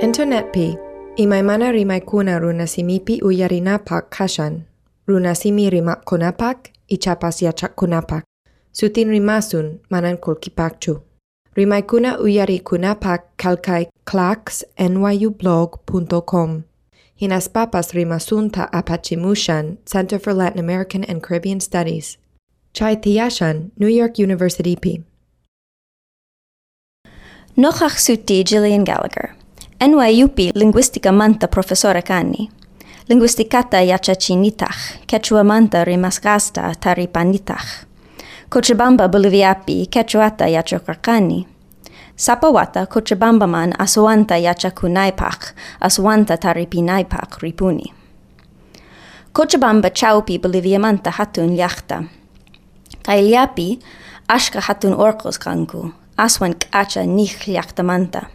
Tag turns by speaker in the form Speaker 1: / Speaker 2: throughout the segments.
Speaker 1: Internet pi, imaimana rimaikuna runasimipi uyarinapak kashan, runasimi rimak kunapak, ichapas yachak kunapak, sutin rimasun manan kulkipakchu. Rimaikuna uyari kunapak kalkai clacks nyublog.com. Hinas papas rimasunta apachimushan, Center for Latin American and Caribbean Studies. Chai Tiyashan, New York University P.
Speaker 2: Nochach suti Gillian Gallagher. NYUP linguistica manta professore Cani. Linguisticata yachacinitach, quechua manta rimasgasta taripanitach. Cochabamba boliviapi quechuata yachokarkani. Sapawata Cochabamba man asuanta yachakunaipach, asuanta taripinaipach ripuni. Cochabamba chaupi Bolivia manta hatun yachta. Kailiapi ashka hatun orcos kanku, aswan kacha nich manta.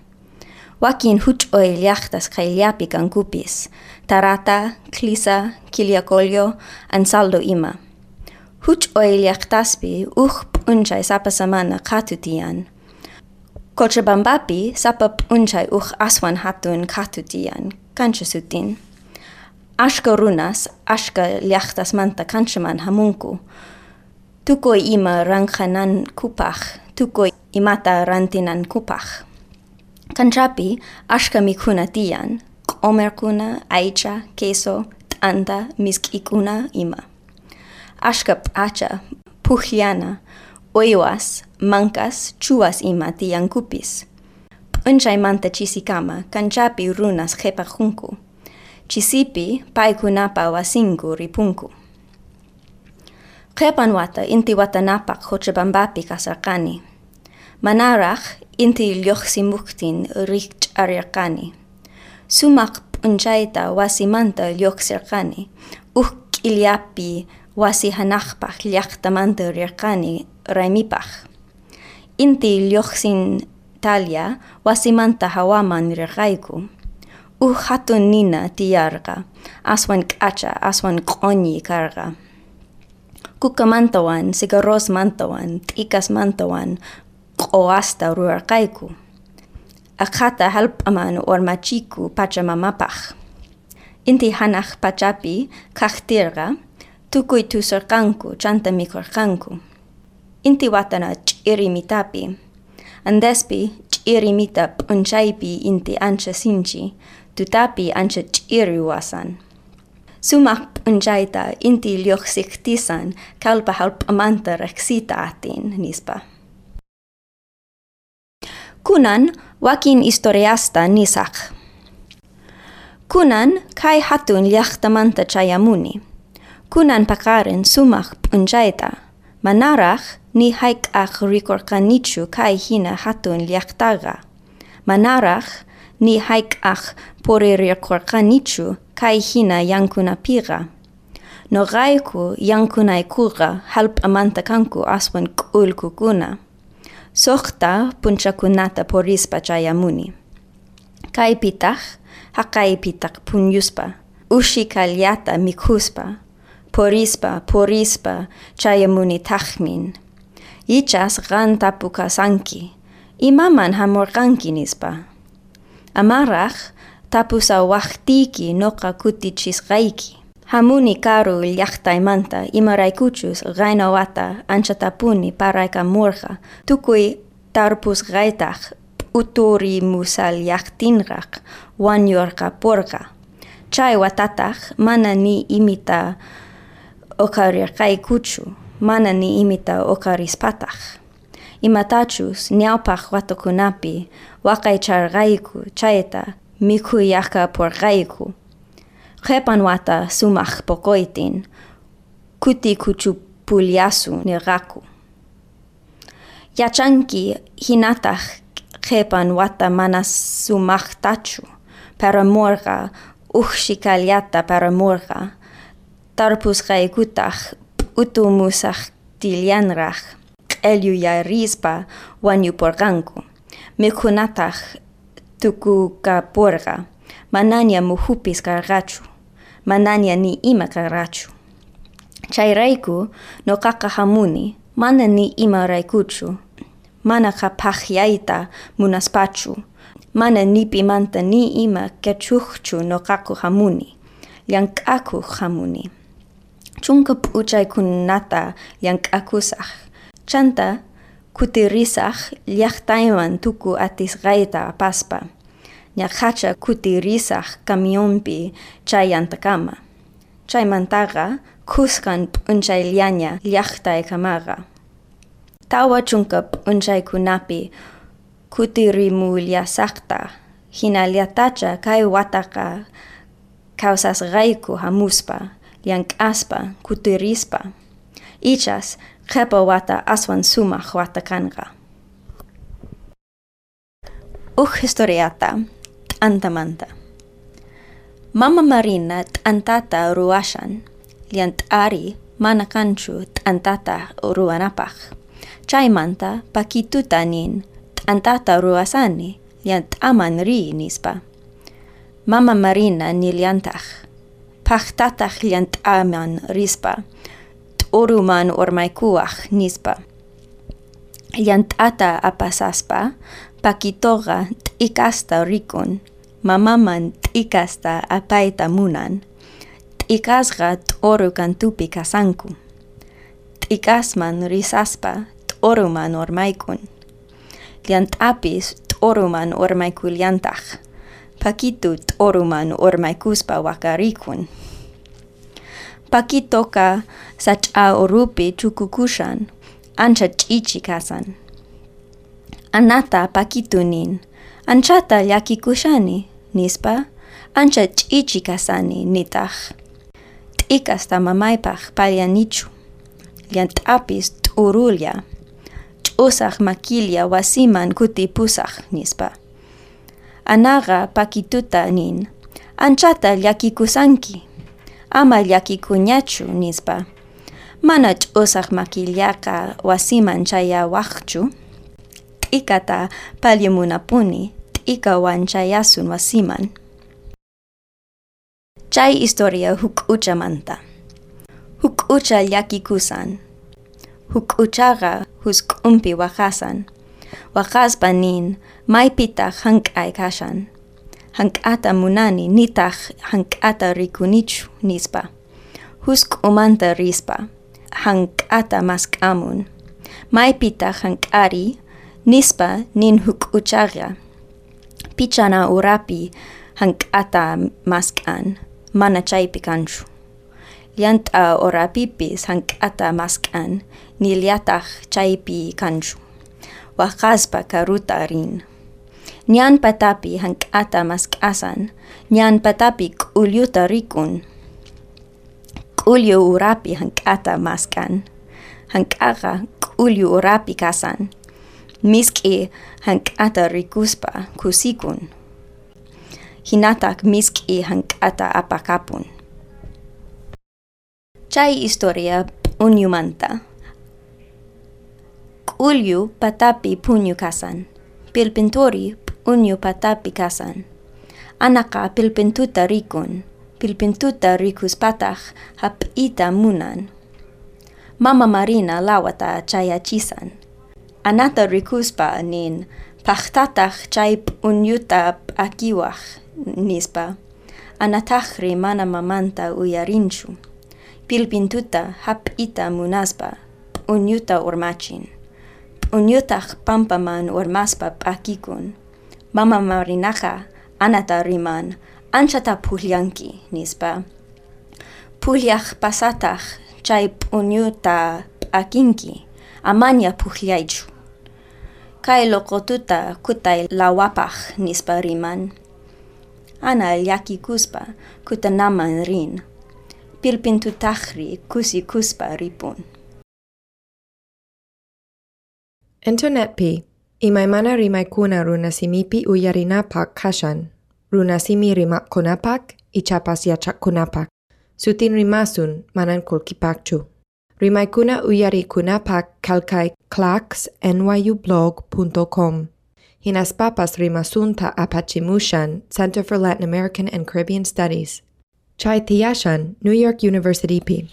Speaker 2: Wakin huch oil yachtas kailiapi kankupis, tarata, klisa, kiliakolio, ansaldo ima. Huch oil yachtaspi uch unchay sapasamana katutian. Cochabambapi sapap unchay uch aswan hatun katutian, kanchasutin. Ashka runas, ashka liachtas manta kanchaman hamunku. Tukoi ima rangkanan kupach, tukoi imata rantinan kupach. Kanchapi ashkamikuna tiyan, q'umirkuna, aicha, queso, t'anta, misk'ikuna ima. Ashka p'acha, pujllana, uywas, mancas, chuas ima tiyankupis. P'unchaymanta chisikama, kanchapi runas qhepajunku. Chisipi paikunapa wasingu ripunku. Qhepan wata inti watanapaq Cochabambapi kasarqani. Manarach inti lyoximuktin richt ariarkani. Sumak punchaita wasimanta lyoxirkani. Uh iliapi wasi hanakpach liachtamanta riarkani raimipach. Inti lyoxin talia wasimanta hawaman riraiku. Uh hatun nina tiarga, aswan kacha, aswan konyi karga. Kukamantawan, sigaros mantawan, tikas mantawan, qoasta ruarkaiku. Akata halpaman ormachiku pachamamapach. Inti hanach pachapi kahtirga, tukui tusorkanku chanta mikorkanku. Inti watana chirimitapi. Andespi chirimita punchaipi inti ancha sinchi, tutapi ancha chiriwasan. Sumak punjaita inti lioxiktisan kalpa halpamanta reksita atin nispa. kunan wakin historiasta nisaq. Kunan kai hatun liachtamanta chayamuni. Kunan paqarin sumach punjaita, manarach ni ach rikorqanichu kai hina hatun liachtaga, manarach ni hayk'aq poririrkorqanichu kai hina yankuna pira. yankunapiqa. Noqayku yankunaykuqa hallp'amanta kanku aswan k'ulkukuna. Sokta punchakunata porispa chayamuni. Kaypitaq haqaypitaq punyuspa. ushi kalyata mikhuspa, Porispa, porispa, chayamuni tachmin. Ichas sanki. imaman hamurqanki nispa. wachtiki noka kutichis raiki. हामुनि काोल याख त म इमा राईचुस गाइन वाता आन्छुनि पाराइ का मोर्का टुकु तारपुस गाइता उतोरी मुसाल तिन राख वान यरका पर्का चाहिँ ताता इमिता ओकार काय कुचु मामिता ओकारिस पता इमा ताचुस न्यापातु नापे चायता मिखु याका पर repanuata sumach pokoitin, kuti kuchupulyasu niraku. Yachanki hinatach repanuata manas sumach tachu, paramurga, uxikalyata paramurga, tarpus gaikutach, utumusach tilyanrach, eluyarrispa wanyuporganku, mikunatach tukukaporga, manania mujupis cargachu. Mananya ni ima karqachu. Chayrayku noqaqa hamuni, mana ni ima raykuchu, mana qhapaqyayta munaspachu, Mana nipi manta ni ima kechuchu no kaku hamuni. Yang kaku hamuni. Chungkap uchay kunata yang kakusah. Chanta kutirisah liachtaiman tuku atis gaita paspa. ñahacha kutirisaj camionpi chayantacama. Chaymantaqa kuskan p'unchayllaña llaqtaykamaqa. Tawa chunka p'unchaykunapi kutirimuyllasaqta hinallatacha kay wataqa kawsasqayku hamuspa, llank'aspa, kutirispa. Ichas qhepa wata aswan sumaq wata kanqa. Uj historiata antamanta. Mama Marina antata ruashan, liant ari manakanchu antata ruanapach. Chaimanta pakitutanin antata ruasani liant aman ri nispa. Mama Marina niliantach. Pachtatach liant aman rispa oruman ormaikuach nispa. Yantata apasaspa, pakitoga t'ikasta rikun, mamaman t'ikasta apaita munan, t'ikasga t'orukan tupi kasanku. T'ikasman risaspa t'oruman ormaikun. Liantapis t'oruman ormaikuliantach, pakitu t'oruman ormaikuspa wakarikun. Pakitoka sacha orupi chukukushan, ancha chichi kasan. Anata pakitunin, anchata yakikushani, nispa, ancha chichi kasani nitach. T'ikasta mamaipach palianichu, liantapis t'urulya, ch'usach makilya wasiman kutipusach nispa. Anaga pakituta nin, anchata yakikusanki, ama llakikuñachu nispa. Mana ch'usaq makillaqa wasiman chayawaqchu. T'ikata palyamunapuni, t'ika wanchayasun wasiman. Chay historia huk'uchamanta. Huk'ucha llakikusan. Huk'uchaqa husk'umpi waqasan. Waqaspa nin maypitaq hank'ay kashan. hank'ata munani nitaq hank'ata rikunichu nispa. Husk umanta rispa, hank'ata mask'amun. Maypita hank'ari nispa nin huk'uchaqa. Pichana urapi hank'ata mask'an, mana chaypi kanchu. Llanta orapipis hank'ata mask'an, niliataq chaypi kanchu. Waqaspa karuta rin. Nyan patapi hank'ata mask'asan, nyan patapi k'ulyuta rikun. K'ulyu urapi hank'ata maskan, hank'aqa k'ulyu urapi kasan. Misk'i hank'ata rikuspa kusikun. Hinatak misk'i hank'ata apakapun. Chay historia unyumanta. K'ulyu patapi punyu kasan. Pilpintori unyu patapi kasan. Anaka pilpintuta rikun, pilpintuta rikus patach hapita munan. Mama Marina lawata chayachisan. Anata rikuspa nin pachtatach chay unyuta akiwach nispa. Anatachri mana mamanta uyarinchu. Pilpintuta hapita munaspa unyuta urmachin. Unyutach pampaman urmaspa pakikun. Mama Marinacha anata riman anchata pulyanki nispa. Pulyach pasatach chay unyuta akinki amanya pulyaychu. kai lokotuta kutai lawapach nispariman. Ana yaki kuspa kuta naman rin. Pilpintu tahri kusi kuspa ripun.
Speaker 1: Internet pi. Imai mana rimai kuna runasimipi uyarinapak kashan. Runasimi rimak kunapak, ichapas yachak kunapak. Sutin rimasun manan kulkipakchu. Rimaykuna uyarikunapak kalkay clax nyublog.com. Hinaspapas rimasunta apachimushan Center for Latin American and Caribbean Studies. Chai Tiyashan, New York University P.